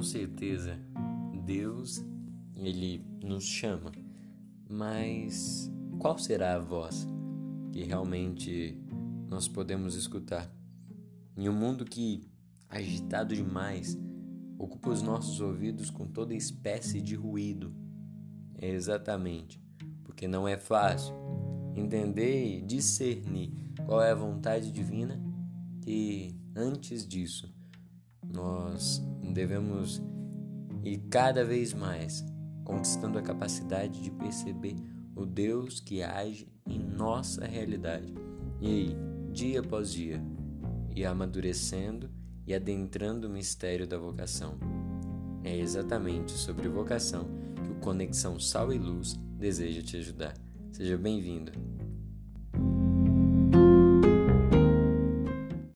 Com certeza, Deus, ele nos chama, mas qual será a voz que realmente nós podemos escutar? Em um mundo que, agitado demais, ocupa os nossos ouvidos com toda espécie de ruído. É exatamente porque não é fácil entender e discernir qual é a vontade divina que antes disso nós devemos ir cada vez mais conquistando a capacidade de perceber o Deus que age em nossa realidade. E aí, dia após dia, e amadurecendo e adentrando o mistério da vocação. É exatamente sobre vocação que o Conexão Sal e Luz deseja te ajudar. Seja bem-vindo.